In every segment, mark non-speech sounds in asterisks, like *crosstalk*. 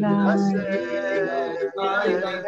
Bye.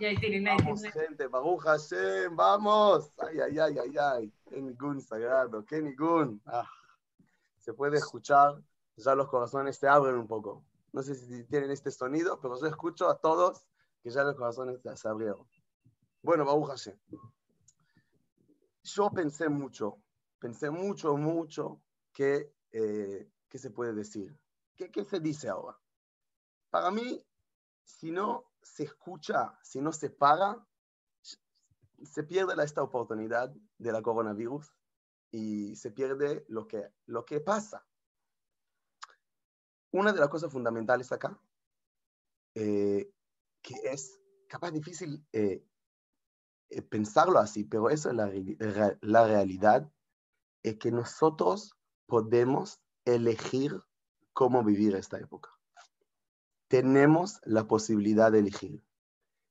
Vamos, gente, Baruch Hashem, vamos. Ay, ay, ay, ay, ay. Qué ningún sagrado, qué ningún. Ah, se puede escuchar, ya los corazones se abren un poco. No sé si tienen este sonido, pero yo escucho a todos que ya los corazones se abrieron. Bueno, Baruch Hashem. Yo pensé mucho, pensé mucho, mucho que, eh, qué se puede decir. ¿Qué, ¿Qué se dice ahora? Para mí, si no se escucha, si no se paga, se pierde esta oportunidad de la coronavirus y se pierde lo que, lo que pasa. Una de las cosas fundamentales acá, eh, que es capaz difícil eh, eh, pensarlo así, pero eso es la, la realidad, es que nosotros podemos elegir cómo vivir esta época tenemos la posibilidad de elegir.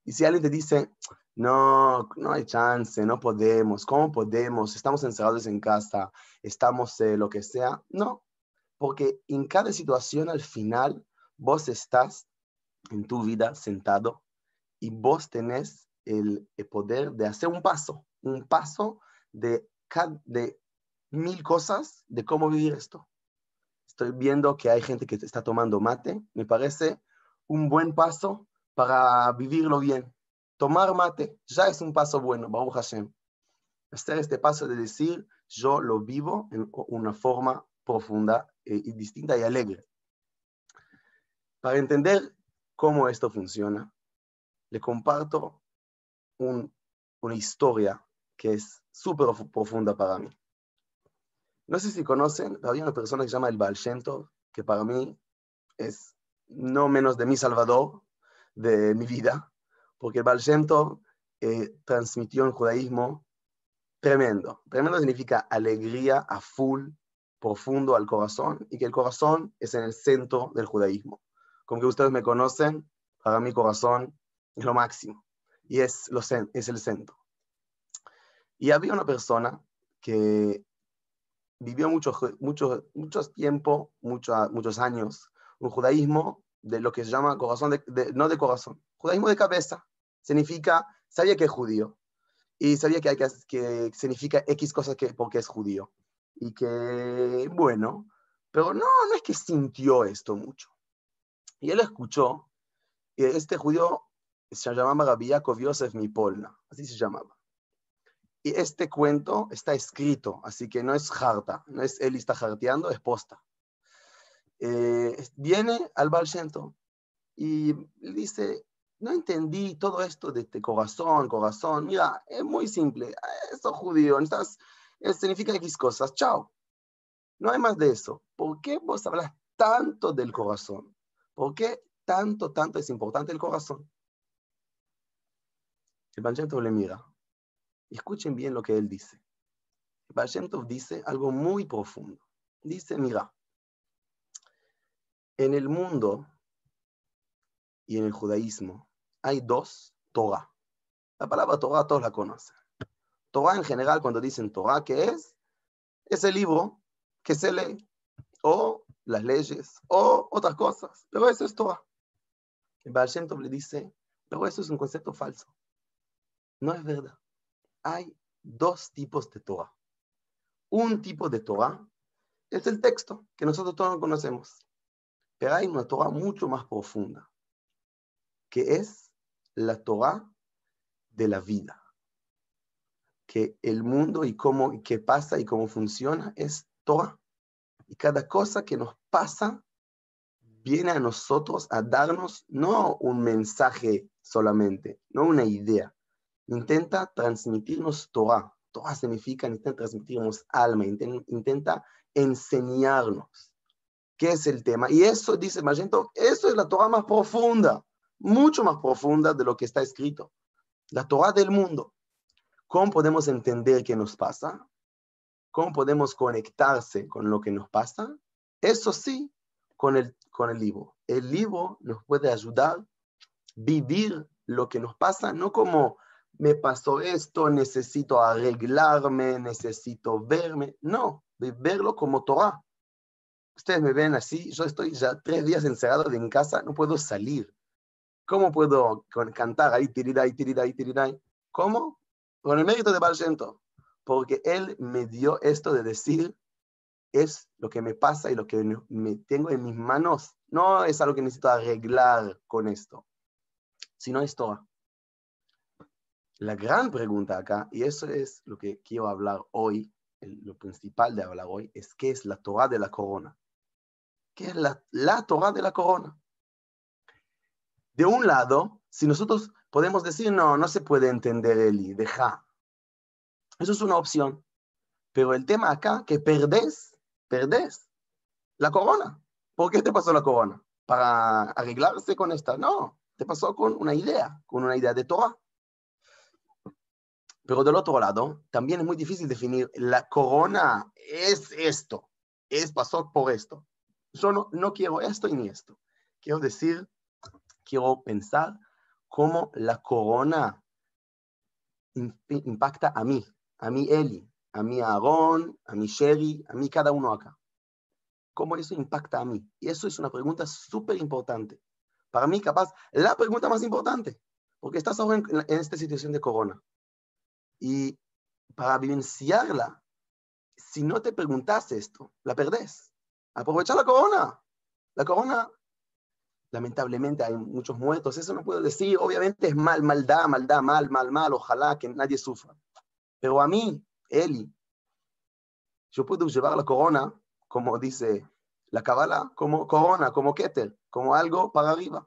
Y si alguien te dice, no, no hay chance, no podemos, ¿cómo podemos? Estamos encerrados en casa, estamos eh, lo que sea. No, porque en cada situación al final vos estás en tu vida sentado y vos tenés el, poder de hacer un paso, un paso de, de mil cosas de cómo vivir esto. Estoy viendo que hay gente que está tomando mate, me parece un buen paso para vivirlo bien. Tomar mate ya es un paso bueno, Baruch Hashem. Hacer este paso de decir, yo lo vivo en una forma profunda eh, y distinta y alegre. Para entender cómo esto funciona, le comparto una historia que es súper profunda para mí. No sé si conocen, había una persona que se llama el Baal que para mí es no menos de mi Salvador, de mi vida, porque Baal Shem eh, transmitió un judaísmo tremendo. Tremendo significa alegría a full, profundo al corazón, y que el corazón es en el centro del judaísmo. Como que ustedes me conocen, para mi corazón es lo máximo, y es, lo, es el centro. Y había una persona que vivió mucho, mucho, mucho tiempo, mucho, muchos años, un judaísmo de lo que se llama corazón, de, no de corazón, judaísmo de cabeza. Significa, sabía que es judío y sabía que, hay que, significa X cosas que, porque es judío. Y que, bueno, pero no, no es que sintió esto mucho. Y él escuchó, y este judío se llamaba Rabbi Yaakov Yosef Mipolna, así se llamaba. Y este cuento está escrito, así que no es harta, no es él está jarteando, es posta. Eh, viene al Baal y dice, no entendí todo esto de este corazón, corazón, mira, es muy simple, eso judío, estás, eh, significa X cosas, chao. No hay más de eso. ¿Por qué vos hablas tanto del corazón? ¿Por qué tanto, tanto es importante el corazón? El Baal le mira. escuchen bien lo que él dice. El Baal dice algo muy profundo. Dice, mira, en el mundo y en el judaísmo hay dos Torah. La palabra Torah todos la conocen. Torah en general, cuando dicen Torah, ¿qué es? Es el libro que se lee, o las leyes, o otras cosas. Pero eso es Torah. El Baal Shem le dice, pero eso es un concepto falso. No es verdad. Hay dos tipos de Torah. Un tipo de Torah es el texto que nosotros todos conocemos. Pero hay una Torah mucho más profunda, que es la Torah de la vida. que el mundo y cómo, y qué pasa y cómo funciona es Torah. Y cada cosa que nos pasa viene a nosotros a darnos no un mensaje solamente, no una idea. Intenta transmitirnos Torah. Torah significa, intenta transmitirnos alma, intenta enseñarnos qué es el tema. Y eso, dice Magento, eso es la Torah más profunda, mucho más profunda de lo que está escrito. La Torah del mundo. ¿Cómo podemos entender qué nos pasa? ¿Cómo podemos conectarse con lo que nos pasa? Eso sí, con el, con el libro. El libro nos puede ayudar a vivir lo que nos pasa, no como me pasó esto, necesito arreglarme, necesito verme. No, verlo como Torah. Ustedes me ven así, yo estoy ya tres días encerrado en casa, no puedo salir. ¿Cómo puedo cantar ahí, tiriray, tiriray, tiriray? ¿Cómo? Con el mérito de Balshento. Porque él me dio esto de decir, es lo que me pasa y lo que me tengo en mis manos. No es algo que necesito arreglar con esto, sino es Torah. La gran pregunta acá, y eso es lo que quiero hablar hoy, lo principal de hablar hoy, es qué es la Torah de la corona. ¿Qué es la, la Torah de la corona? De un lado, si nosotros podemos decir, no, no se puede entender Eli, deja. Eso es una opción. Pero el tema acá, que perdés, perdés la corona. ¿Por qué te pasó la corona? ¿Para arreglarse con esta? No, te pasó con una idea, con una idea de Torah. Pero del otro lado, también es muy difícil definir, la corona es esto, es pasó por esto. Yo no, quiero esto y ni esto. Quiero decir, quiero pensar cómo la corona impacta a mí, a mí Eli, a mí Aarón, a mí Sherry, a mí cada uno acá. ¿Cómo eso impacta a mí? Y eso es una pregunta súper importante. Para mí, capaz, la pregunta más importante, porque estás ahora en, en esta situación de corona. Y para vivenciarla, si no te preguntas esto, la perdés. Aprovechar la corona. La corona, lamentablemente hay muchos muertos, eso no puedo decir. Obviamente es mal, maldad, maldad, mal, mal, mal. Ojalá que nadie sufra. Pero a mí, Eli, yo puedo llevar la corona, como dice la Kabbalah, como corona, como Keter, como algo para arriba.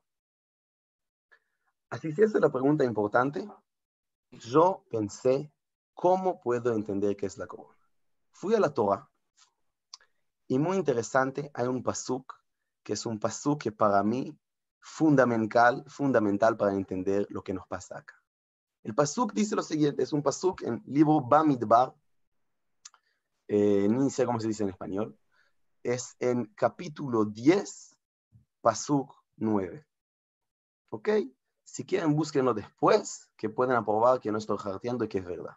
Así si esa es la pregunta importante, yo pensé, ¿cómo puedo entender qué es la corona? Fui a la Torah y muy interesante, hay un pasuk que es un pasuk que para mí fundamental, fundamental para entender lo que nos pasa acá. El pasuk dice lo siguiente, es un pasuk en el libro Bamidbar, eh, ni sé cómo se dice en español, es en capítulo 10, pasuk 9. ¿Ok? Si quieren, búsquenlo después, que pueden aprobar que no estoy jarteando y que es verdad.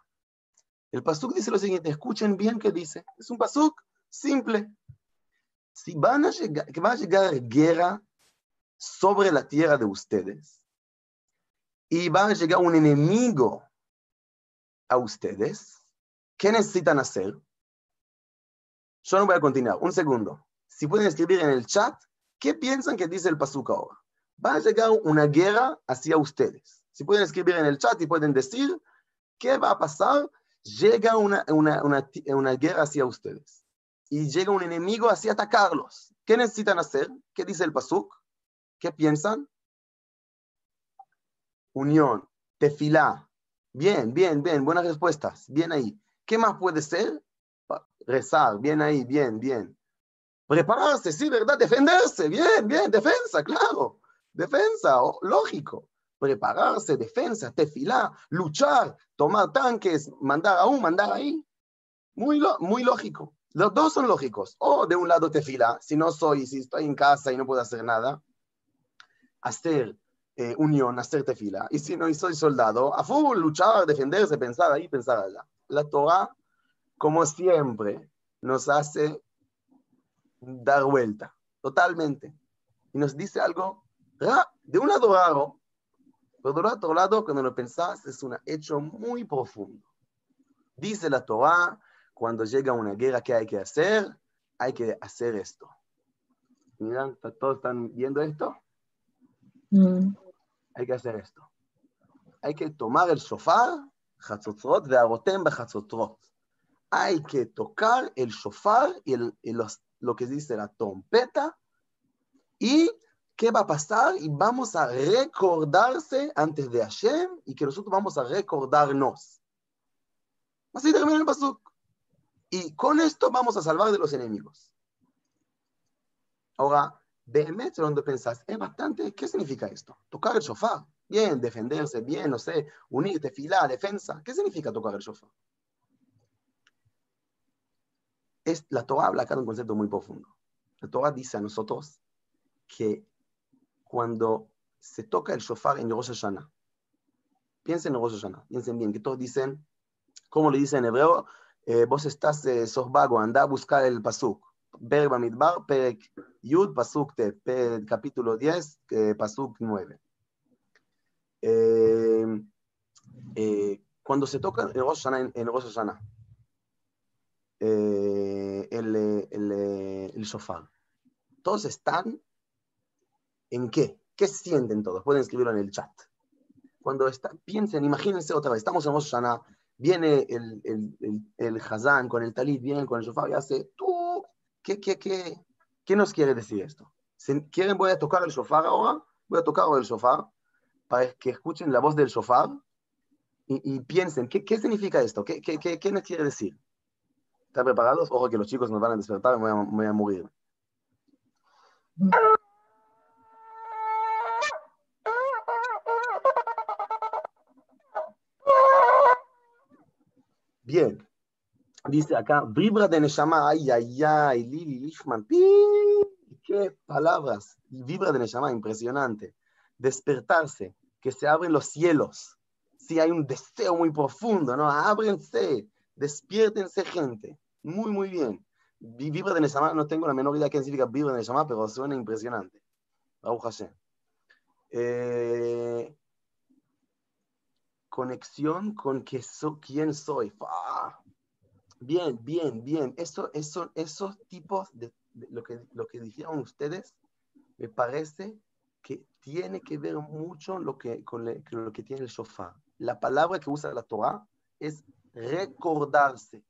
El pasuk dice lo siguiente, escuchen bien qué dice. Es un pasuk simple. Si van a llegar, que va a llegar guerra sobre la tierra de ustedes y va a llegar un enemigo a ustedes, ¿qué necesitan hacer? Yo no voy a continuar. Un segundo. Si pueden escribir en el chat, ¿qué piensan que dice el pasuk ahora? va a llegar una guerra hacia ustedes. Si pueden escribir en el chat y pueden decir qué va a pasar, llega una, una, una, una guerra hacia ustedes y llega un enemigo hacia atacarlos. ¿Qué necesitan hacer? ¿Qué dice el Pasuk? ¿Qué piensan? Unión, tefilá. Bien, bien, bien, buenas respuestas. Bien ahí. ¿Qué más puede ser? Rezar, bien ahí, bien, bien. Prepararse, sí, ¿verdad? Defenderse, bien, bien, defensa, claro defensa, lógico. Prepararse, defensa, tefilá, luchar, tomar tanques, mandar aún, mandar ahí. Muy, muy lógico. Los dos son lógicos. O de un lado tefilá, si no soy, si estoy en casa y no puedo hacer nada, hacer eh, unión, hacer tefila. Y si no soy soldado, a full, luchar, defenderse, pensar ahí, pensar allá. La Torah, como siempre, nos hace dar vuelta, totalmente. Y nos dice algo de un lado raro, pero del otro lado, cuando lo pensás, es un hecho muy profundo. Dice la Torah, cuando llega una guerra, ¿qué hay que hacer? Hay que hacer esto. Miran, ¿todos están viendo esto? Mm. Hay que hacer esto. Hay que tomar el sofá Chatzotrot ve'arotem bechatzotrot. Hay que tocar el shofar y, el, y los, lo que dice la trompeta. ¿Y qué va a pasar? Y vamos a recordarse antes de Hashem y que nosotros vamos a recordarnos. Así termina el pasuk. Y con esto vamos a salvar de los enemigos. Ahora, Behemet, donde pensás, es bastante, ¿qué significa esto? Tocar el shofar. Bien, defenderse, bien, no sé, unirte, fila, defensa. ¿Qué significa tocar el shofar? Es, la Torah habla acá de un concepto muy profundo. La Torah dice a nosotros que cuando se toca el shofar en Rosh Hashanah, piensen en Rosh Hashanah, piensen bien, que todos dicen, ¿cómo le dicen en hebreo? Eh, vos estás, eh, sos vago, anda a buscar el pasuk. Berba Midbar, Perek Yud, Pasuk Te, capítulo 10, eh, Pasuk 9. Eh, eh, cuando se toca en Rosh Hashanah, en Rosh Hashanah eh, el, el, el, shofar, todos están en qué? ¿Qué sienten todos? Pueden escribirlo en el chat. Cuando está, piensen, imagínense otra vez, estamos en Rosh Hashanah, viene el, el, el, el Hazán con el talit, viene con el shofar y hace, tú, ¿qué, qué, qué, qué nos quiere decir esto? ¿Quieren voy a tocar el shofar ahora? Voy a tocar el shofar para que escuchen la voz del shofar y, y piensen, ¿qué, ¿qué, significa esto? ¿Qué, qué, qué, qué nos quiere decir? ¿Están preparados? Ojo que los chicos nos van a despertar y me voy a, me voy a morir. Bien. Dice acá, vibra de Neshama, ay, ay, ay, Lili Lishman, qué palabras, vibra de Neshama, impresionante. Despertarse, que se abren los cielos. Si hay un deseo muy profundo, ¿no? Ábrense, despiértense, gente. Muy, muy bien. Vibra de Neshama, no tengo la menor idea qué significa vibra de Neshama, pero suena impresionante. Baruch Hashem. Eh, conexión con que so, quién soy. ¡Fah! Bien, bien, bien. Eso, eso, esos tipos de, lo, que, lo que dijeron ustedes, me parece que tiene que ver mucho lo que, con, lo que tiene el shofar. La palabra que usa la Torah es recordarse.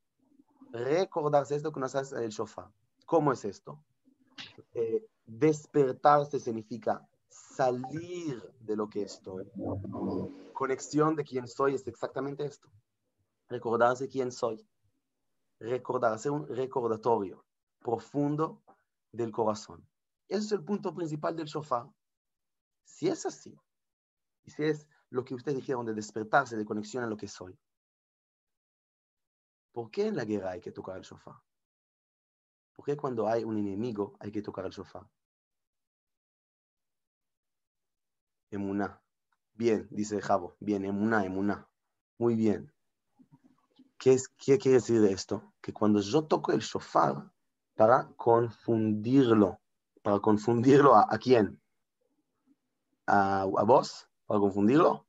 Recordarse es lo que nos hace el shofar. ¿Cómo es esto? Eh, despertarse significa salir de lo que estoy. Conexión de quién soy es exactamente esto. Recordarse quién soy recordarse un recordatorio profundo del corazón. Ese es el punto principal del shofar. Si es así, y si es lo que ustedes dijeron de despertarse, de conexión a lo que soy, ¿por qué en la guerra hay que tocar el shofar? ¿Por qué cuando hay un enemigo hay que tocar el shofar? Emuná. Bien, dice Javo. Bien, emuná, emuná. Muy bien. ¿Qué, es, ¿Qué, quiere decir de esto? Que cuando yo toco el shofar, para confundirlo, para confundirlo a, quién? ¿A, ¿A, vos? ¿Para confundirlo?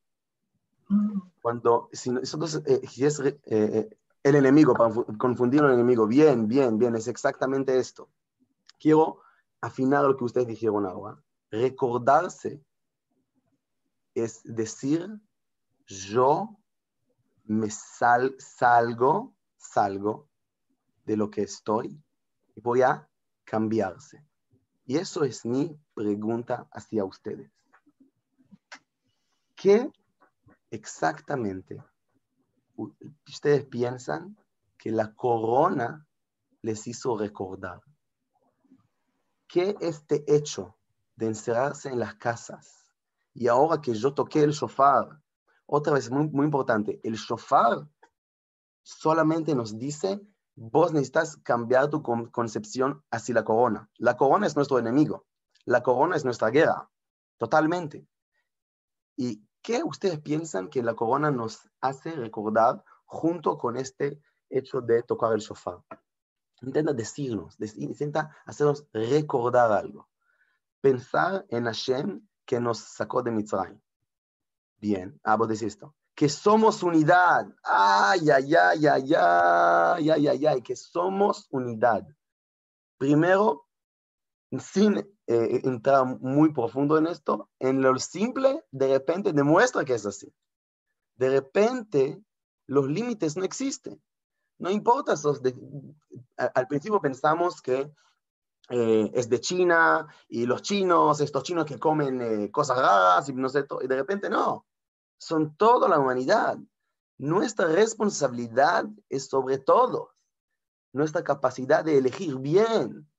Cuando, si, entonces, eh, si es eh, eh, el enemigo, para confundir al enemigo, bien, bien, bien, es exactamente esto. Quiero afinar lo que ustedes dijeron ahora. Recordarse es decir, yo me sal, salgo, salgo de lo que estoy y voy a cambiarse. Y eso es mi pregunta hacia ustedes. ¿Qué exactamente ustedes piensan que la corona les hizo recordar? ¿Qué este hecho de encerrarse en las casas y ahora que yo toqué el shofar otra vez, muy, muy importante, el shofar solamente nos dice, vos necesitas cambiar tu concepción hacia la corona. La corona es nuestro enemigo. La corona es nuestra guerra, totalmente. ¿Y qué ustedes piensan que la corona nos hace recordar junto con este hecho de tocar el shofar? Intenta decirnos, intenta hacernos recordar algo. Pensar en Hashem que nos sacó de Mitzrayim. Bien, ah, vos decís esto. Que somos unidad. Ay, ay, ay, ay, ay, ay, ay, ay, que somos unidad. Primero, sin eh, entrar muy profundo en esto, en lo simple, de repente demuestra que es así. De repente, Los límites no existen. No importa, al principio pensamos que eh, es de China y los chinos, estos chinos que comen eh, cosas raras y no sé, y de repente no, son toda la humanidad. Nuestra responsabilidad es sobre todo nuestra capacidad de elegir bien.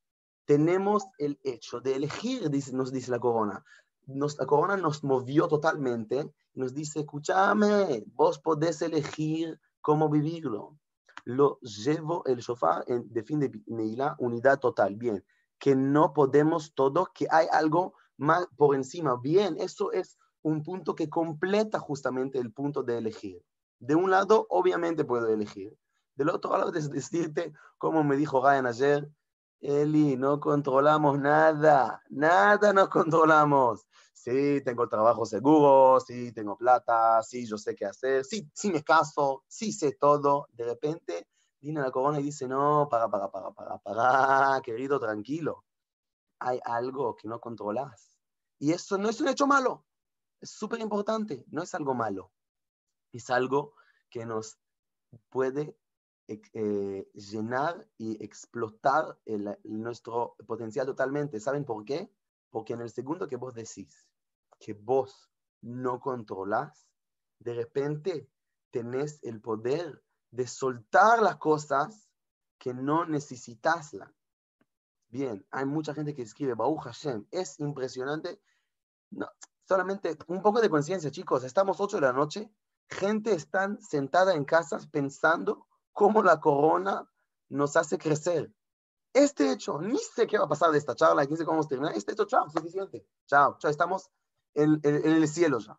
Tenemos el hecho de elegir, nos dice la corona. la corona nos movió totalmente nos dice, escúchame, vos podés elegir cómo vivirlo. Lo llevo el sofá en, de fin de unidad total. Bien, que no podemos todo, que hay algo más por encima. Bien, eso es un punto que completa justamente el punto de elegir. De un lado, obviamente puedo elegir. Del otro lado, es decirte, como me dijo Ryan ayer, Eli, no controlamos nada, nada nos controlamos. Sí, tengo trabajo seguro, sí, tengo plata, sí, yo sé qué hacer, sí, sí me caso, sí sé todo. De repente viene la corona y dice, no, para, para, para, para, para, querido, tranquilo. Hay algo que no controlas. Y eso no es un hecho malo. Es súper importante. No es algo malo. Es algo que nos puede eh, llenar y explotar nuestro potencial totalmente. ¿Saben por qué? Porque en el segundo que vos decís que vos no controlás, de repente tenés el poder de soltar las cosas que no necesitasla. Bien, hay mucha gente que escribe Baruch Hashem. Es impresionante. No, solamente un poco de conciencia, chicos. Estamos 8 de la noche. Gente está sentada en casas pensando cómo la corona nos hace crecer. Este hecho, ni sé qué va a pasar de esta charla, ni sé cómo vamos a terminar. Este hecho, chao, suficiente. Chao, chao, estamos en el cielo ya.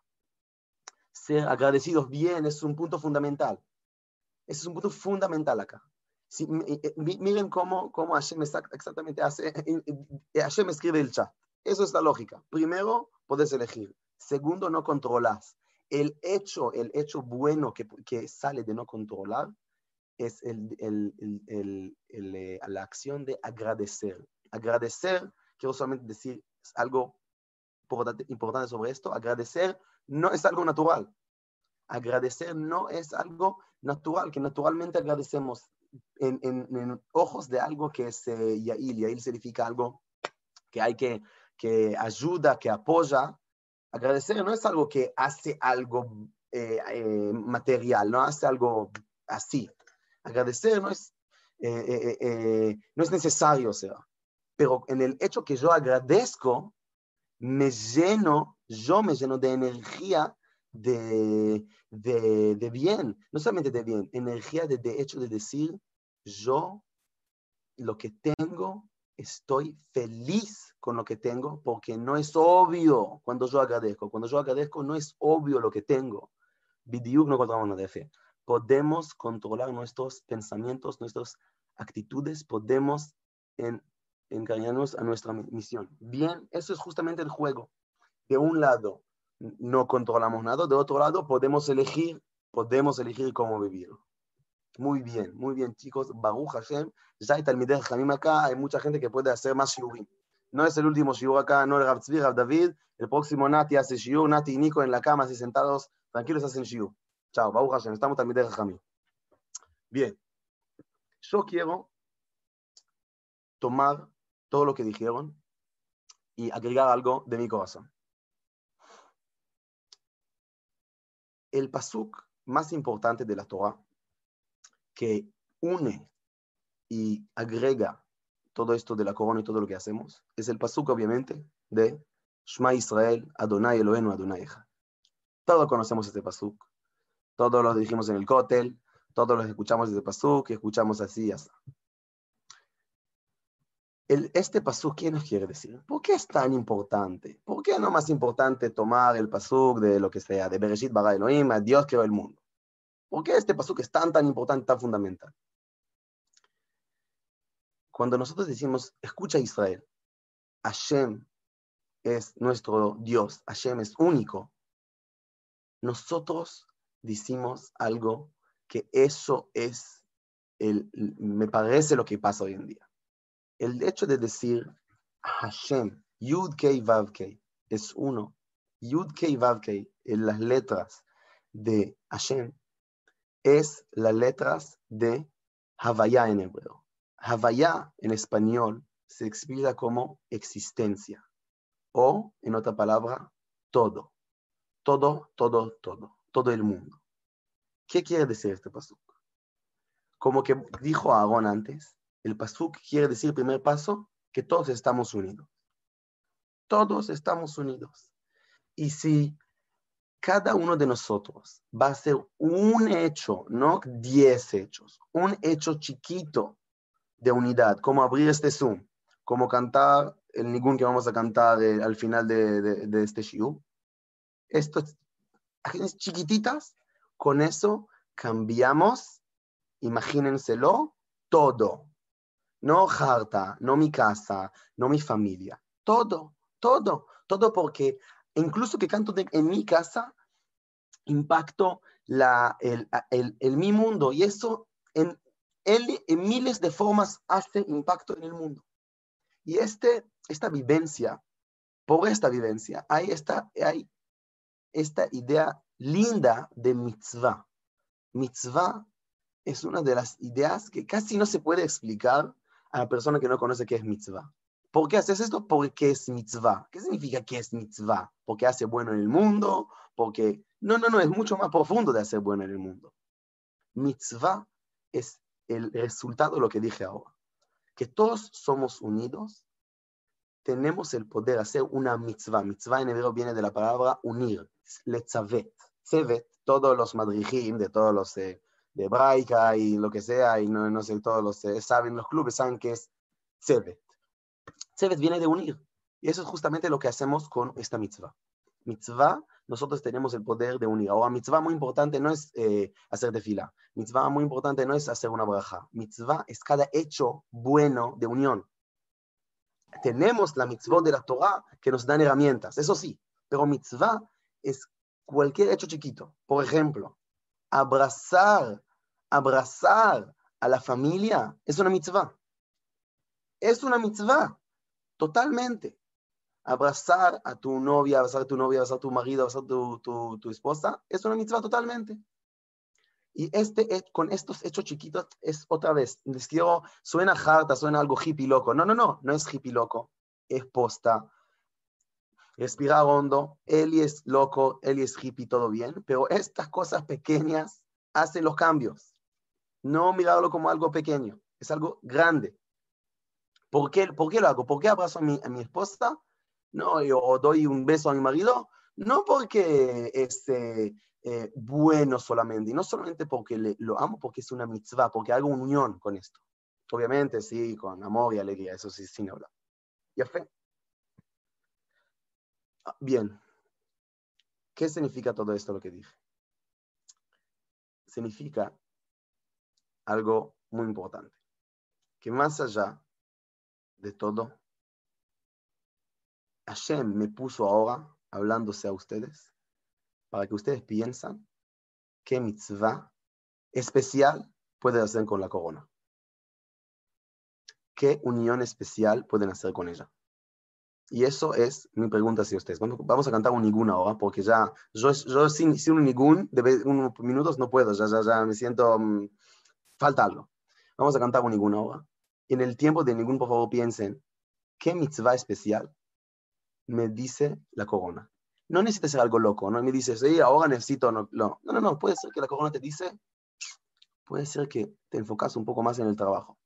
Ser agradecidos bien es un punto fundamental. Ese es un punto fundamental acá. Eh, eh, miren cómo, cómo Hashem exactamente hace, eh, Hashem escribe el chat. Eso es la lógica. Primero, puedes elegir. Segundo, no controlas. El hecho, el hecho bueno que, sale de no controlar es la acción de agradecer. Agradecer, quiero solamente decir algo importante sobre esto. Agradecer no es algo natural. Agradecer no es algo natural, que naturalmente agradecemos en, ojos de algo que es eh, Yail. Yail significa algo que hay que, que ayuda, que apoya. Agradecer no es algo que hace algo eh, eh, material, no hace algo así. Agradecer no es, no es necesario, o sea, pero en el hecho que yo agradezco, me lleno, yo me lleno de energía de, de, bien, no solamente de bien, energía de, de hecho de decir, yo lo que tengo, estoy feliz con lo que tengo porque no es obvio cuando yo agradezco. Cuando yo agradezco no es obvio lo que tengo. Bidiuk no controlamos de fe. Podemos controlar nuestros pensamientos, nuestras actitudes, podemos en, encañarnos a nuestra misión. Bien, eso es justamente el juego. De un lado, no controlamos nada. De otro lado, podemos elegir, podemos elegir cómo vivir. Muy bien, muy bien, chicos. Baruch Hashem. Ya hay Talmideh Jamim acá. Hay mucha gente que puede hacer más shiurim. No es el último shiur acá, no el Rav Tzvi, Rav David. El próximo Nati hace shiur. Nati y Nico en la cama, así sentados, tranquilos, hacen shiur. Chao, Baruch Hashem. Estamos Talmideh Jamim. Bien. Yo quiero tomar todo lo que dijeron y agregar algo de mi corazón. El pasuk más importante de la Torah que une y agrega todo esto de la corona y todo lo que hacemos es el pasuk, obviamente, de Shema Israel, Adonai Elohenu, Adonai Echad. Todos conocemos este pasuk, todos lo dijimos en el Kotel, todos los escuchamos este pasuk y escuchamos así y así este pasuk, ¿qué nos quiere decir? ¿Por qué es tan importante? ¿Por qué no más importante tomar el pasuk de lo que sea, de Bereshit Bara Elohim, a Dios creó el mundo? ¿Por qué este pasuk es tan, tan importante, tan fundamental? Cuando nosotros decimos, escucha Israel, Hashem es nuestro Dios, Hashem es único, nosotros decimos algo que eso es, el, me parece lo que pasa hoy en día el hecho de decir Hashem, Yud Kei Vav Kei, es uno. Yud Kei Vav Kei, en las letras de Hashem, es las letras de Havaya en hebreo. Havaya en español se explica como existencia o, en otra palabra, todo. Todo, todo, todo. Todo el mundo. ¿Qué quiere decir este pasuk? Como que dijo Aarón antes, el pasuk quiere decir, primer paso, que todos estamos unidos. Todos estamos unidos. Y si cada uno de nosotros va a ser un hecho, no diez hechos, un hecho chiquito de unidad, como abrir este Zoom, como cantar el ningún que vamos a cantar eh, al final de, este shiur. Estas chiquititas, con eso cambiamos, imagínenselo, todo. No Harta, no mi casa, no mi familia. Todo, todo, todo porque incluso que canto en mi casa, impacto la, el, el, mi mundo y eso en, en miles de formas hace impacto en el mundo. Y este, esta vivencia, por esta vivencia, hay esta, hay esta idea linda de mitzvah. Mitzvah es una de las ideas que casi no se puede explicar a la persona que no conoce qué es mitzvah. ¿Por qué haces esto? Porque es mitzvah. ¿Qué significa que es mitzvah? Porque hace bueno en el mundo, porque... No, no, no, es mucho más profundo de hacer bueno en el mundo. Mitzvah es el resultado de lo que dije ahora. Que todos somos unidos, tenemos el poder de hacer una mitzvah. Mitzvah en hebreo viene de la palabra unir, letzavet. Tzevet, todos los madrijim de todos los eh, de hebraica y lo que sea, y no, no sé, todos los eh, saben, los clubes saben que es tzevet. Tzevet viene de unir. Y eso es justamente lo que hacemos con esta mitzvah. Mitzvah, nosotros tenemos el poder de unir. Ahora, mitzvah muy importante no es eh, hacer de fila. Mitzvah muy importante no es hacer una braja. Mitzvah es cada hecho bueno de unión. Tenemos la mitzvah de la Torah que nos dan herramientas, eso sí, pero mitzvah es cualquier hecho chiquito. Por ejemplo, abrazar, abrazar a la familia es una mitzvah. Es una mitzvah. Totalmente. Abrazar a tu novia, abrazar a tu novia, abrazar a tu marido, abrazar a tu, tu, esposa, es una mitzvah totalmente. Y este, con estos hechos chiquitos es otra vez, les quiero, suena harta, suena algo hippie loco. No, no, no, no es hippie loco, es posta. Respirar hondo, él es loco, él es hippie, todo bien, pero estas cosas pequeñas hacen los cambios. No mirarlo como algo pequeño, es algo grande. ¿Por qué, ¿Por qué lo hago? ¿Por qué abrazo a mi, esposa? No, yo doy un beso a mi marido. No porque es eh, eh, bueno solamente, y no solamente porque le, lo amo, porque es una mitzvah, porque hago unión con esto. Obviamente, sí, con amor y alegría, eso sí, sin hablar. ¿Ya fe? Ah, bien. ¿Qué significa todo esto lo que dije? Significa algo muy importante, que más allá de todo, Hashem me puso ahora hablándose a ustedes para que ustedes piensan qué mitzvah especial pueden hacer con la corona. ¿Qué unión especial pueden hacer con ella? Y eso es mi pregunta hacia ustedes. Vamos, a cantar un ningún ahora, porque ya yo, yo sin, sin un ningún de unos minutos no puedo, ya, ya, ya me siento um. Vamos a cantar un ningún ahora en el tiempo de ningún, por favor, piensen, ¿qué mitzvah especial me dice la corona? No necesita ser algo loco, ¿no? Me dices, sí, ahora necesito, no, no, no, no, puede ser que la corona te dice, puede ser que te enfocas un poco más en el trabajo.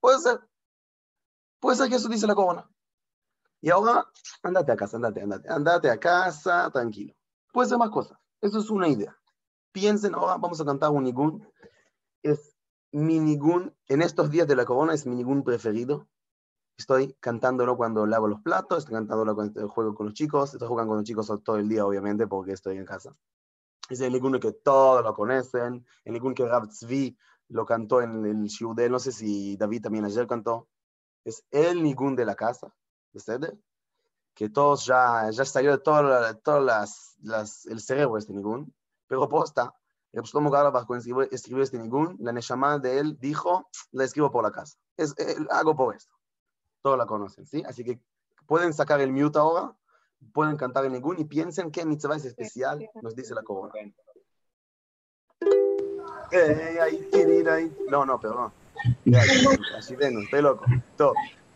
Puede ser, puede ser que eso dice la corona. Y ahora, andate a casa, andate, andate, andate a casa, tranquilo. Puede ser más cosas. Eso es una idea. Piensen, ahora vamos a cantar un ningún. Es mi ningún, en estos días de la corona es mi ningún preferido. Estoy cantándolo cuando lavo los platos, estoy cantándolo cuando juego con los chicos, estoy jugando con los chicos todo el día, obviamente, porque estoy en casa. Es el ningún que todos lo conocen, el ningún que Rav Tzvi lo cantó en el Shiudel, no sé si David también ayer cantó. Es el ningún de la casa, Que ya, ya salió de todo, las, las, el cerebro este ningún, pero posta, el Shlomo Garabach, cuando escribió, este ningún, la Neshama de él dijo, la escribo por la casa. Es, eh, hago por esto. Todos la conocen, ¿sí? Así que pueden sacar el mute ahora, pueden cantar el ningún y piensen qué mitzvah es especial, nos dice la corona. No, no, perdón. Así ven, estoy loco.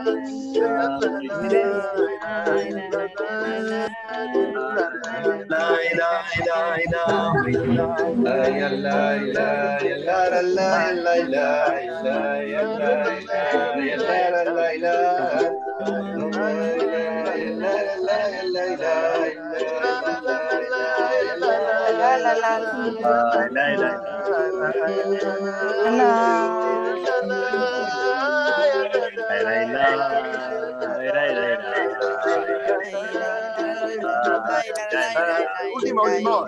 la la la la Último, último.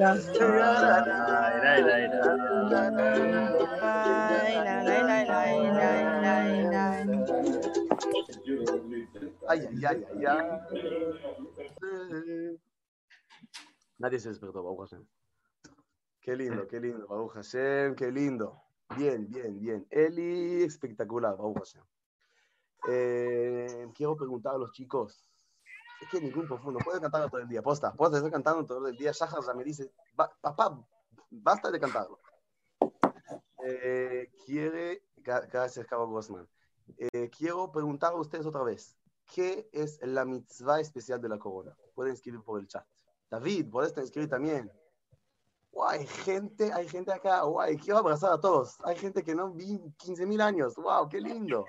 Ay, ay, ay, ay, ay. Nadie se despertó, Hashem. Qué lindo, qué lindo, Hashem, qué lindo. Bien, bien, bien. Eli, espectacular, Baruch Hashem. Eh, quiero preguntar a los chicos. Es que ningún profundo, puede cantar todo el día. Posta, posta, estoy cantando todo el día. Shahar me dice, "Ba- papá, basta de cantarlo. Eh, quiere, gra- gracias, Cabo Grossman. Eh, quiero preguntar a ustedes otra vez. ¿Qué es la mitzvah especial de la corona? Pueden escribir por el chat. David, puedes escribir también. Guay, gente, hay gente acá. Guay, quiero abrazar a todos. Hay gente que no vi en 15.000 años. Wow, qué lindo.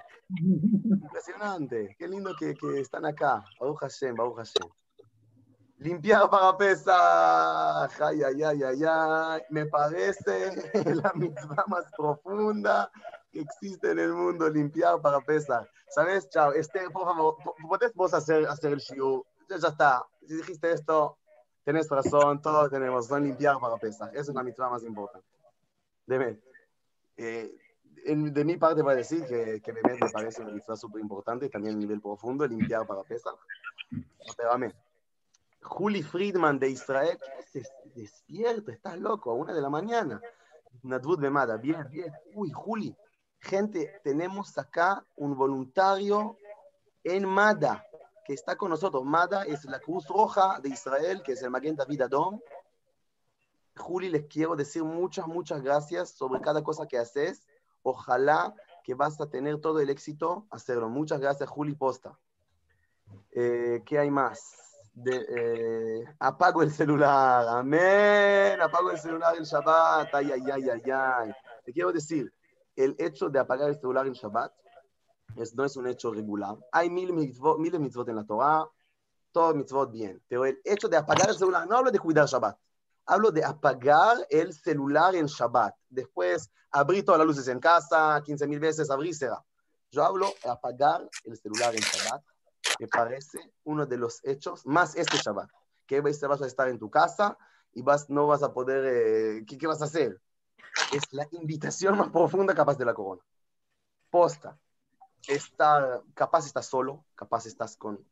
Impresionante. Qué lindo que, que están acá. Baruch Hashem, Baruch Hashem. Limpiar para Pesach. Ay, ay, ay, ay, ay. Me parece *laughs* la mitzvah más profunda que existe en el mundo, limpiar para Pesach. ¿Sabes? Chao. Esther, por favor, po- ¿puedes vos hacer, hacer el shiur? Ya está. Si dijiste esto, tenés razón, todos tenemos razón, limpiar para Pesach. Esa es la mitzvah más importante. Eh, en- de mi parte voy a decir que, que me parece una mitzvah súper importante, también a nivel profundo, limpiar para Pesach. Pero amén. Juli Friedman de Israel, ¿qué haces? Despierto, estás loco, a una de la mañana. Nadvud Bemada, bien, bien. Uy, Juli, gente, tenemos acá un voluntario en MADA que está con nosotros. MADA es la Cruz Roja de Israel, que es el Maguen David Adom. Juli, les quiero decir muchas, muchas gracias sobre cada cosa que haces. Ojalá que vas a tener todo el éxito hacerlo. Muchas gracias, Juli Posta. Eh, ¿Qué hay más? Eh, apago el celular, amén, apago el celular en Shabbat, ay, ay, ay, ay, ay. Te quiero decir, el hecho de apagar el celular en Shabbat es, no es un hecho regular. Hay miles de mitzvot en la Torah, todos mitzvot bien, pero el hecho de apagar el celular, no hablo de cuidar Shabbat, hablo de apagar el celular en Shabbat. Después, abrir todas las luces en casa, 15 mil veces, abrir, cerrar. Yo hablo de apagar el celular en Shabbat me parece uno de los hechos, más este Shabbat, que vas a estar en tu casa y vas, no vas a poder, eh, ¿qué, ¿qué vas a hacer? Es la invitación más profunda capaz de la corona. Posta. Estar, capaz estás solo, capaz estás con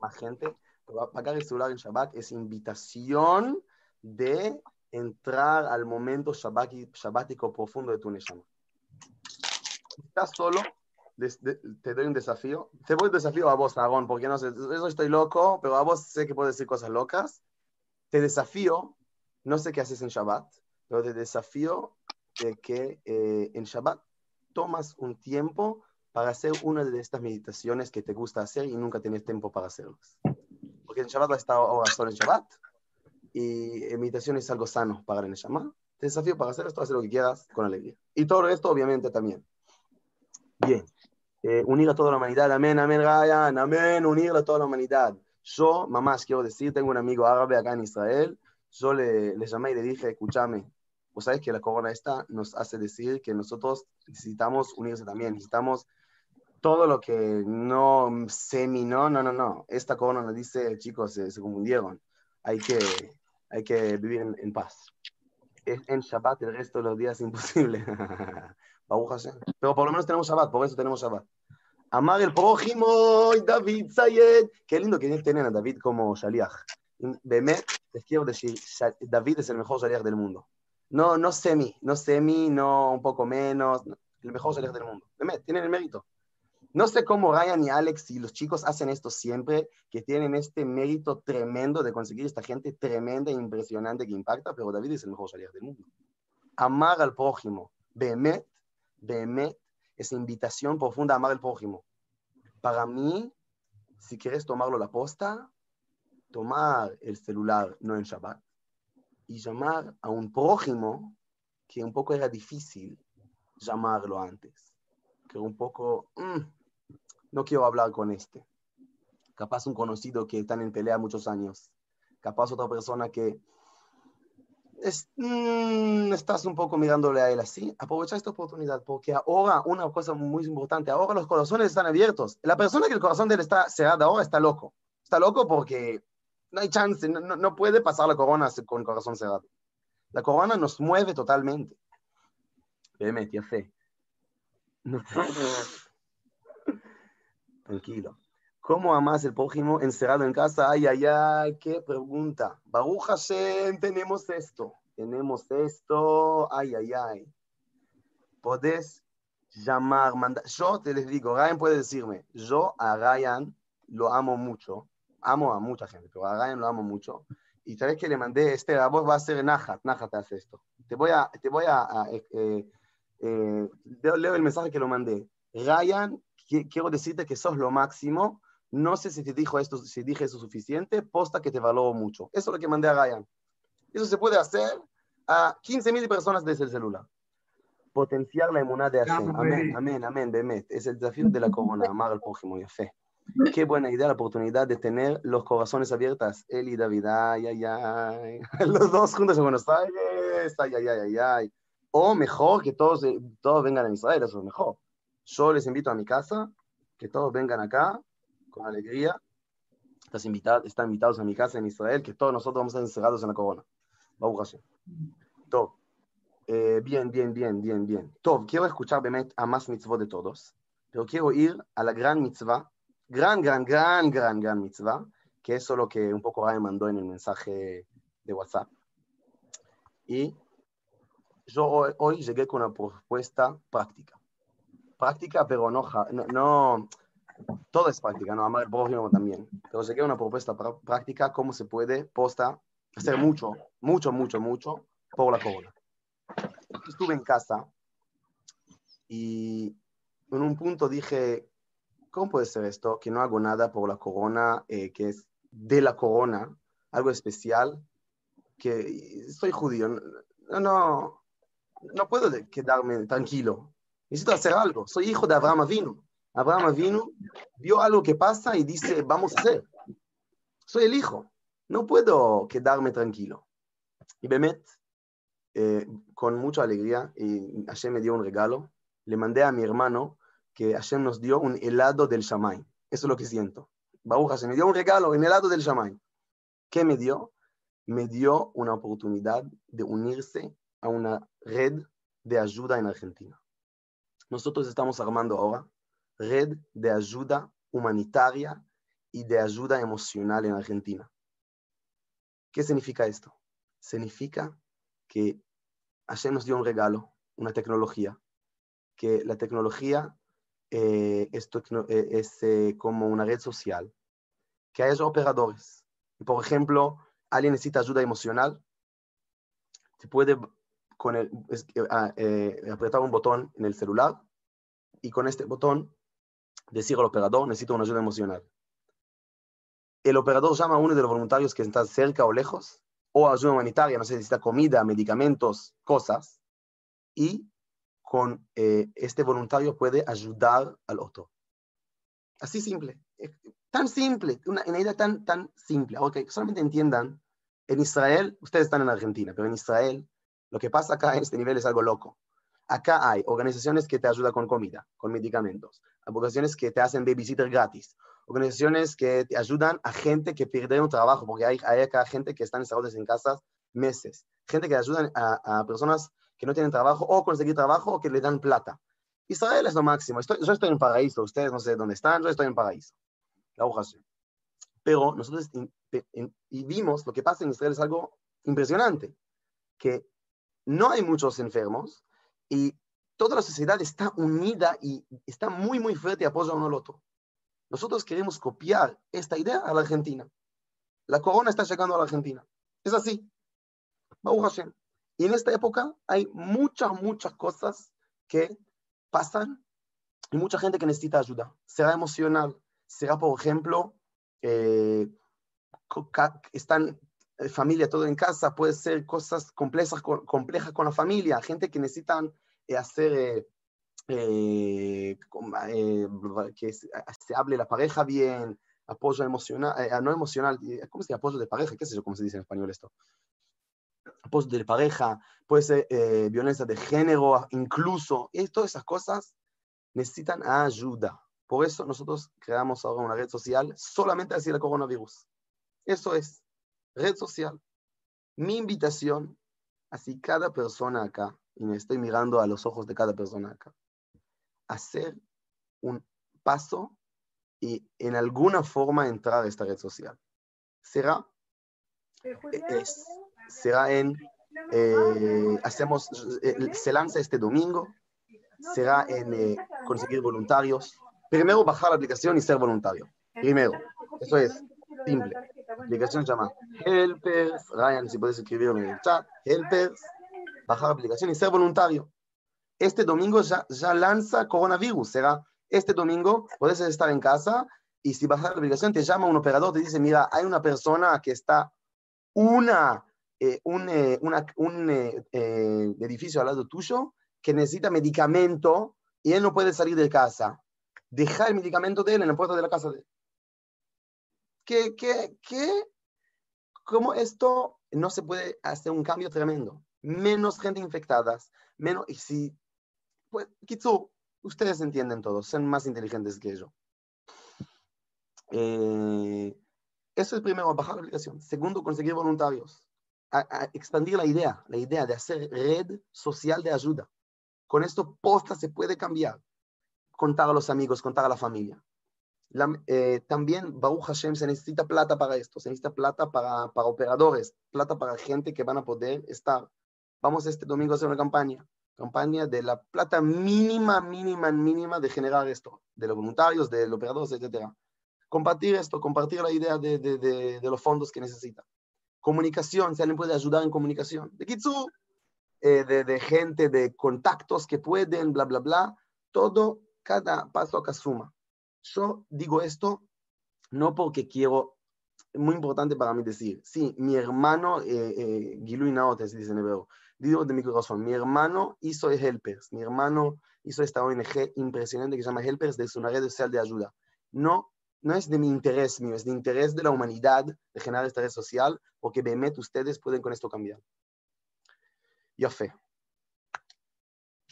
más gente, pero apagar el celular en Shabbat es invitación de entrar al momento shabático profundo de tu Neshama. Estás solo, des- de- te doy un desafío. Te doy un desafío a vos, Aragón, porque no sé, eso estoy loco, pero a vos sé que puedo decir cosas locas. Te desafío, no sé qué haces en Shabbat, pero te desafío de que eh, en Shabbat tomas un tiempo para hacer una de estas meditaciones que te gusta hacer y nunca tienes tiempo para hacerlas. Porque en Shabbat estar ahora solo en Shabbat y eh, meditación es algo sano para el Neshama. Te desafío para hacer esto, hacer lo que quieras con alegría. Y todo esto, obviamente, también. Bien. Eh, unir a toda la humanidad. Amén, amén, Ryan. Amén, unir a toda la humanidad. Yo, mamás, quiero decir, tengo un amigo árabe acá en Israel yo le, le llamé y le dije, escúchame, vos sabés que la corona esta nos hace decir que nosotros necesitamos unirse también, necesitamos todo lo que no semi, no, no, no, no. Esta corona nos dice, chicos, se, confundieron, hay que, hay que vivir en, paz. En Shabbat el resto de los días es imposible. *laughs* Pero por lo menos tenemos Shabbat, por eso tenemos Shabbat. Amar el prójimo, David Sayed. Qué lindo que tienen a David como Shaliach. Bemet, les quiero decir, David es el mejor Shaliach del mundo. No, no semi, no semi, no un poco menos, el mejor Shaliach del mundo. Tienen el mérito. No sé cómo Ryan y Alex y los chicos hacen esto siempre, que tienen este mérito tremendo de conseguir esta gente tremenda e impresionante que impacta, pero David es el mejor Shaliach del mundo. Amar al prójimo, Bemet, Bemet, esa invitación profunda a amar al prójimo. Para mí, si quieres tomarlo la posta, tomar el celular no en Shabbat y llamar a un prójimo que un poco era difícil llamarlo antes, que un poco, mm, no quiero hablar con este. Capaz un conocido que está en pelea muchos años, capaz otra persona que Mm, estás un poco mirándole a él así, aprovecha esta oportunidad, porque ahora, una cosa muy importante, ahora los corazones están abiertos. La persona que el corazón de él está cerrado ahora está loco. Está loco porque no hay chance, no, no puede pasar la corona con corazón cerrado. La corona nos mueve totalmente. Veme, tía fe. *laughs* Tranquilo. ¿Cómo amas el prójimo encerrado en casa? Ay, ay, ay, qué pregunta. Baruch tenemos esto, tenemos esto, ay, ay, ay. Podés llamar, mandar. Yo te les digo, Ryan puede decirme, yo a Ryan lo amo mucho, amo a mucha gente, pero a Ryan lo amo mucho. Y sabes que le mandé, este, a vos va a ser Najat, Najat hace esto. Te voy a, te voy a, eh, eh, leo el mensaje que lo mandé. Ryan, quiero decirte que sos lo máximo no sé si te dijo esto, si dije eso suficiente, posta que te valoro mucho. Eso es lo que mandé a Ryan. Eso se puede hacer a 15.000 personas desde el celular. Potenciar la inmunidad de Hashem. Amén, amén, amén, Bemet. Es el desafío de la corona, amar al prójimo y fe. Qué buena idea la oportunidad de tener los corazones abiertos. Él y David, ay, ay, ay. *laughs* Los dos juntos en Buenos Aires, ay, ay, ay, ay, ay. O mejor, que todos, todos vengan a Israel, eso es mejor. Yo les invito a mi casa, que todos vengan acá con alegría. Estás invitado, están invitados a mi casa en Israel, que todos nosotros vamos a estar encerrados en la corona. Baruch Todo. Eh, bien, bien, bien, bien, bien. Todo. Quiero escuchar a más mitzvot de todos, pero quiero ir a la gran mitzvah, gran, gran, gran, gran, gran mitzvah, que es lo que un poco Ryan mandó en el mensaje de WhatsApp. Y yo hoy, hoy llegué con una propuesta práctica. Práctica, pero no, no, todo es práctica, ¿no? Amar el prójimo también. Pero se queda una propuesta práctica, cómo se puede, posta, hacer mucho, mucho, mucho, mucho por la corona. Estuve en casa y en un punto dije, ¿cómo puede ser esto? Que no hago nada por la corona, eh, que es de la corona, algo especial, que soy judío. No, no, puedo quedarme tranquilo. Necesito hacer algo. Soy hijo de Abraham Avinu. Abraham vino, vio algo que pasa y dice, vamos a hacer. Soy el hijo, no puedo quedarme tranquilo. Y Bemet, eh, con mucha alegría, y Hashem me dio un regalo, le mandé a mi hermano que Hashem nos dio un helado del Shamay. Eso es lo que siento. Baruch Hashem me dio un regalo, un helado del Shamay. ¿Qué me dio? Me dio una oportunidad de unirse a una red de ayuda en Argentina. Nosotros estamos armando ahora red de ayuda humanitaria y de ayuda emocional en Argentina. ¿Qué significa esto? Significa que Hashem nos dio un regalo, una tecnología, que la tecnología eh, eh, es, eh, como una red social, que haya operadores. Por ejemplo, alguien necesita ayuda emocional, se puede con apretar un botón en el celular y con este botón decir al operador, necesito una ayuda emocional. El operador llama a uno de los voluntarios que está cerca o lejos, o ayuda humanitaria, no sé, necesita comida, medicamentos, cosas, y con eh, este voluntario puede ayudar al otro. Así simple, tan simple, una, idea tan, tan simple. Ok, solamente entiendan En Israel, ustedes están en Argentina, pero en Israel, lo que pasa acá en este nivel es algo loco. Acá hay organizaciones que te ayudan con comida, con medicamentos, organizaciones que te hacen babysitter gratis, organizaciones que te ayudan a gente que pierde un trabajo, porque hay, hay acá gente que están encerrados en casas meses, gente que ayudan a, personas que no tienen trabajo o conseguir trabajo o que le dan plata. Israel es lo máximo. Estoy, yo estoy en paraíso, ustedes no sé dónde están, yo estoy en paraíso. La Pero nosotros y vimos lo que pasa en Israel es algo impresionante, que no hay muchos enfermos y toda la sociedad está unida y está muy, muy fuerte y apoya uno al otro. Nosotros queremos copiar esta idea a la Argentina. La corona está llegando a la Argentina. Es así. Y en esta época hay muchas, muchas cosas que pasan y mucha gente que necesita ayuda. Será emocional, será, por ejemplo, eh, están eh, familia todo en casa, puede ser cosas complejas, complejas con la familia, gente que necesitan eh, hacer que se hable la pareja bien, apoyo emocional, no emocional, ¿cómo se dice? Apoyo de pareja, qué sé yo cómo se dice en español esto. Apoyo de pareja, puede ser violencia de género, incluso, y todas esas cosas necesitan ayuda. Por eso nosotros creamos ahora una red social solamente así el coronavirus. Eso es, red social. Mi invitación, así cada persona acá, y me estoy mirando a los ojos de cada persona acá, hacer un paso y en alguna forma entrar a esta red social. Será, es, será en, eh, hacemos, eh, se lanza este domingo, será en eh, conseguir voluntarios. Primero bajar la aplicación y ser voluntario. Primero, eso es simple. La aplicación se llama Helpers. Ryan, si puedes escribirlo en el chat. Helpers. Bajar la aplicación y ser voluntario. Este domingo ya, ya lanza coronavirus. Será este domingo, puedes estar en casa y si bajas la aplicación te llama un operador, te dice, mira, hay una persona que está una, eh, un, eh, un eh, edificio al lado tuyo que necesita medicamento y él no puede salir de casa. Deja el medicamento de él en la puerta de la casa de él. ¿Qué, qué, qué? ¿Cómo esto no se puede hacer un cambio tremendo? Menos gente infectada, menos, y si, pues, Kitsu, ustedes entienden todo, son más inteligentes que yo. Eh, eso es primero, bajar la aplicación. Segundo, conseguir voluntarios. expandir la idea, la idea de hacer red social de ayuda. Con esto, posta se puede cambiar. Contar a los amigos, contar a la familia. Eh, también, Baruch Hashem, se necesita plata para esto, se necesita plata para, para operadores, plata para gente que van a poder estar. Vamos este domingo a hacer una campaña, campaña de la plata mínima, mínima, mínima de generar esto, de los voluntarios, de los operadores, etc. Compartir esto, compartir la idea de, de, de, de los fondos que necesita. Comunicación, si alguien puede ayudar en comunicación. De Kitsu, eh, de, gente, de contactos que pueden, bla, bla, bla. Todo, cada paso acá suma. Yo digo esto no porque quiero, muy importante para mí decir, sí, mi hermano, eh, eh, Gilu se dice en hebreo, digo de mi corazón, mi hermano hizo Helpers, mi hermano hizo esta ONG impresionante que se llama Helpers, de una red social de ayuda. No, no es de mi interés mío, es de interés de la humanidad de generar esta red social, porque Bemet ustedes pueden con esto cambiar. Yo fe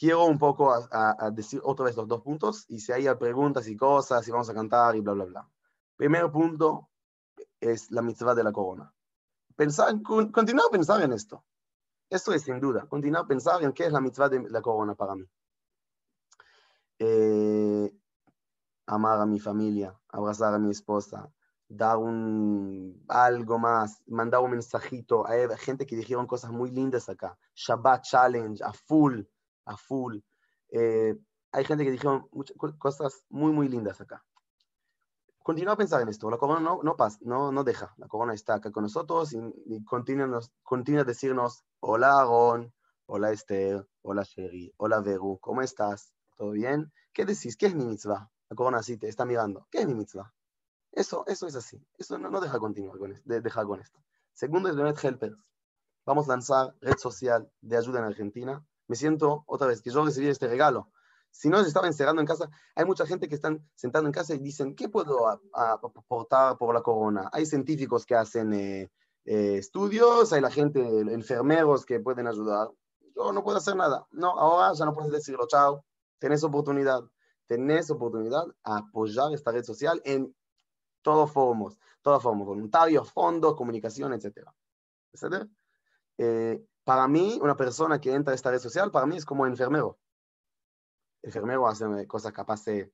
quiero un poco a, decir otra vez los dos puntos y si hay preguntas y cosas y vamos a cantar y bla, bla, bla. Primer punto es la mitzvah de la corona. Pensar, continuar a pensar en esto. Esto es sin duda. Continuar a pensar en qué es la mitzvah de la corona para mí. Eh, amar a mi familia, abrazar a mi esposa, dar un, algo más, mandar un mensajito. Hay gente que dijeron cosas muy lindas acá. Shabbat Challenge, a full a full. Eh, hay gente que dijeron muchas cosas muy, muy lindas acá. Continúa a pensar en esto. La corona no, no pasa, no, no deja. La corona está acá con nosotros y, continúa, continúa a decirnos, hola Aaron, hola Esther, hola Sherry, hola Veru, ¿cómo estás? ¿Todo bien? ¿Qué decís? ¿Qué es mi mitzvah? La corona así te está mirando. ¿Qué es mi mitzvah? Eso, eso es así. Eso no, no deja continuar con esto, de, esto. Segundo es Benet Helpers. Vamos a lanzar red social de ayuda en Argentina me siento otra vez que yo recibí este regalo. Si no se estaba encerrando en casa, hay mucha gente que están sentando en casa y dicen, ¿qué puedo aportar por la corona? Hay científicos que hacen, eh, eh, estudios, hay la gente, enfermeros que pueden ayudar. Yo no puedo hacer nada. No, ahora ya no puedes decirlo, chao. Tenés oportunidad, tenés oportunidad a apoyar esta red social en todos formos, todas formas, voluntarios, fondos, comunicación, etc. Eh, para mí, una persona que entra a esta red social, para mí es como enfermero. enfermero hace cosas capaces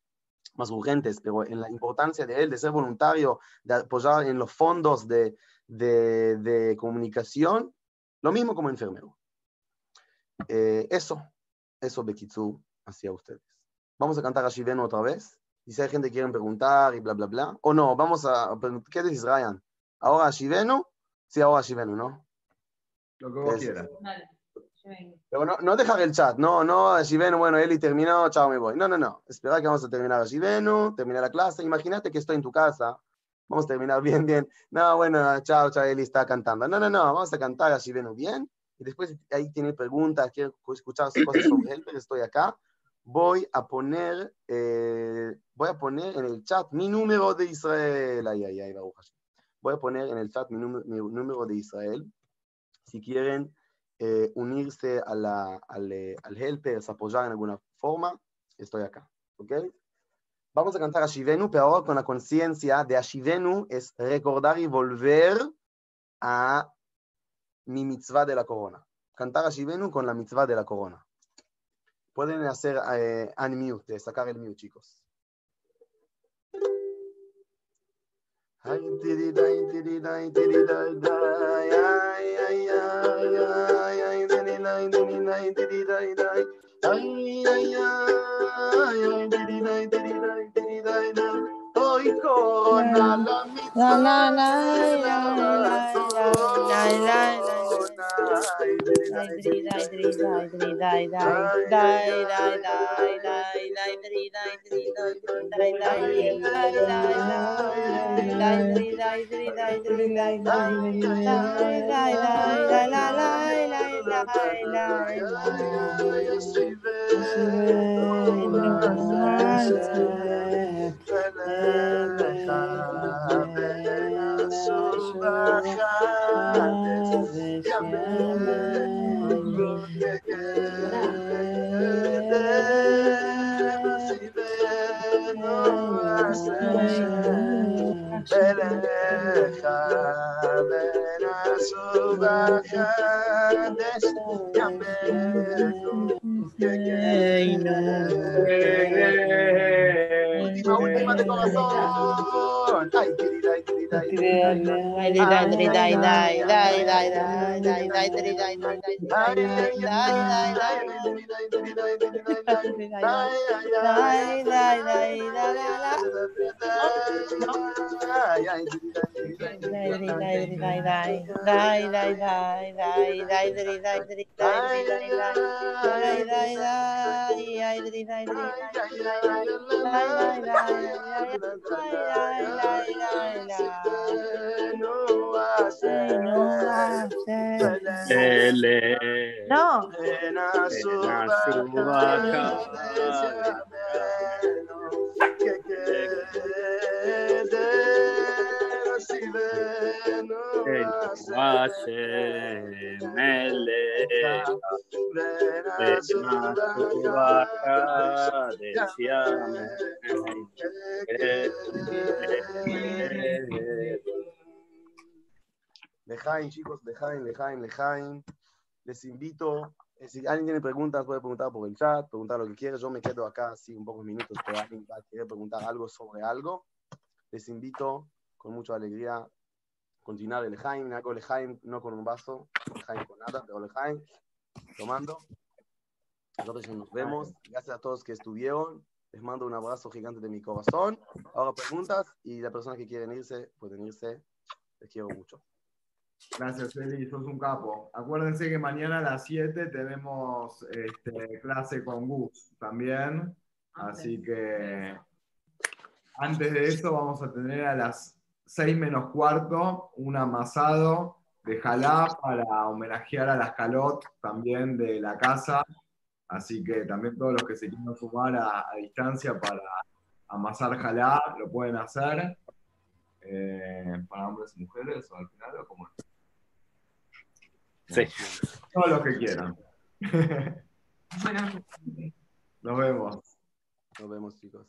más urgentes, pero en la importancia de él, de ser voluntario, de apoyar en los fondos de, de, comunicación, lo mismo como enfermero. Eh, eso, eso Bekitsu hacia ustedes. Vamos a cantar a Shiveno otra vez. Y si hay gente que quiere preguntar y bla, bla, bla. O no, vamos a. ¿Qué dices, Ryan? ¿Ahora a Shiveno? Sí, ahora a Shiveno, ¿no? Lo que vos quieras. Pero no, no dejar el chat, no, no, Shivenu, bueno, Eli terminó, chao, me voy. No, no, no, espera que vamos a terminar a Shivenu, terminar la clase. Imagínate que estoy en tu casa, vamos a terminar *laughs* bien, bien. No, bueno, chao, chao, Eli está cantando. No, no, no, vamos a cantar a Shivenu bien. Y después ahí tiene preguntas, quiero escuchar cosas sobre él, pero estoy acá. Voy a poner, eh, voy a poner en el chat mi número de Israel. Ay, ay, ay, Voy a poner en el chat mi, mi número de Israel. Si quieren eh, unirse a la, al, eh, al helpers, apoyar en alguna forma, estoy acá. ¿Ok? Vamos a cantar a Shivenu, pero ahora con la conciencia de Ashivenu es recordar y volver a mi mitzvah de la corona. Cantar a Shivenu con la mitzvah de la corona. Pueden hacer eh, unmute, sacar el mute, chicos. Hoy con la la la la la la Última, última. No. Señora, no, llena su Mele, Lejain, chicos, lejain, lejain, lejain. Les invito, eh, si alguien tiene preguntas, puede preguntar por el chat, preguntar lo que quiera. Yo me quedo acá, así, un pocos minutos, pero alguien va a querer preguntar algo sobre algo. Les invito con mucha alegría continuar el Lejaim, hago Lejaim no con un vaso, Lejaim con nada, pero Lejaim tomando. Nosotros nos vemos. Gracias a todos que estuvieron. Les mando un abrazo gigante de mi corazón. Ahora preguntas y las personas que quieren irse, pueden irse. Les quiero mucho. Gracias, Eli, sos un capo. Acuérdense que mañana a las 7 tenemos este, clase con Gus también. Así que antes de eso vamos a tener a las 6 menos cuarto un amasado de jalá para homenajear a las calot también de la casa. Así que también todos los que se quieran sumar a, distancia para amasar jalá lo pueden hacer. Eh, para hombres y mujeres o al final o como... Sí. Todo lo que quieran. Pues, Nos vemos. Nos vemos, chicos.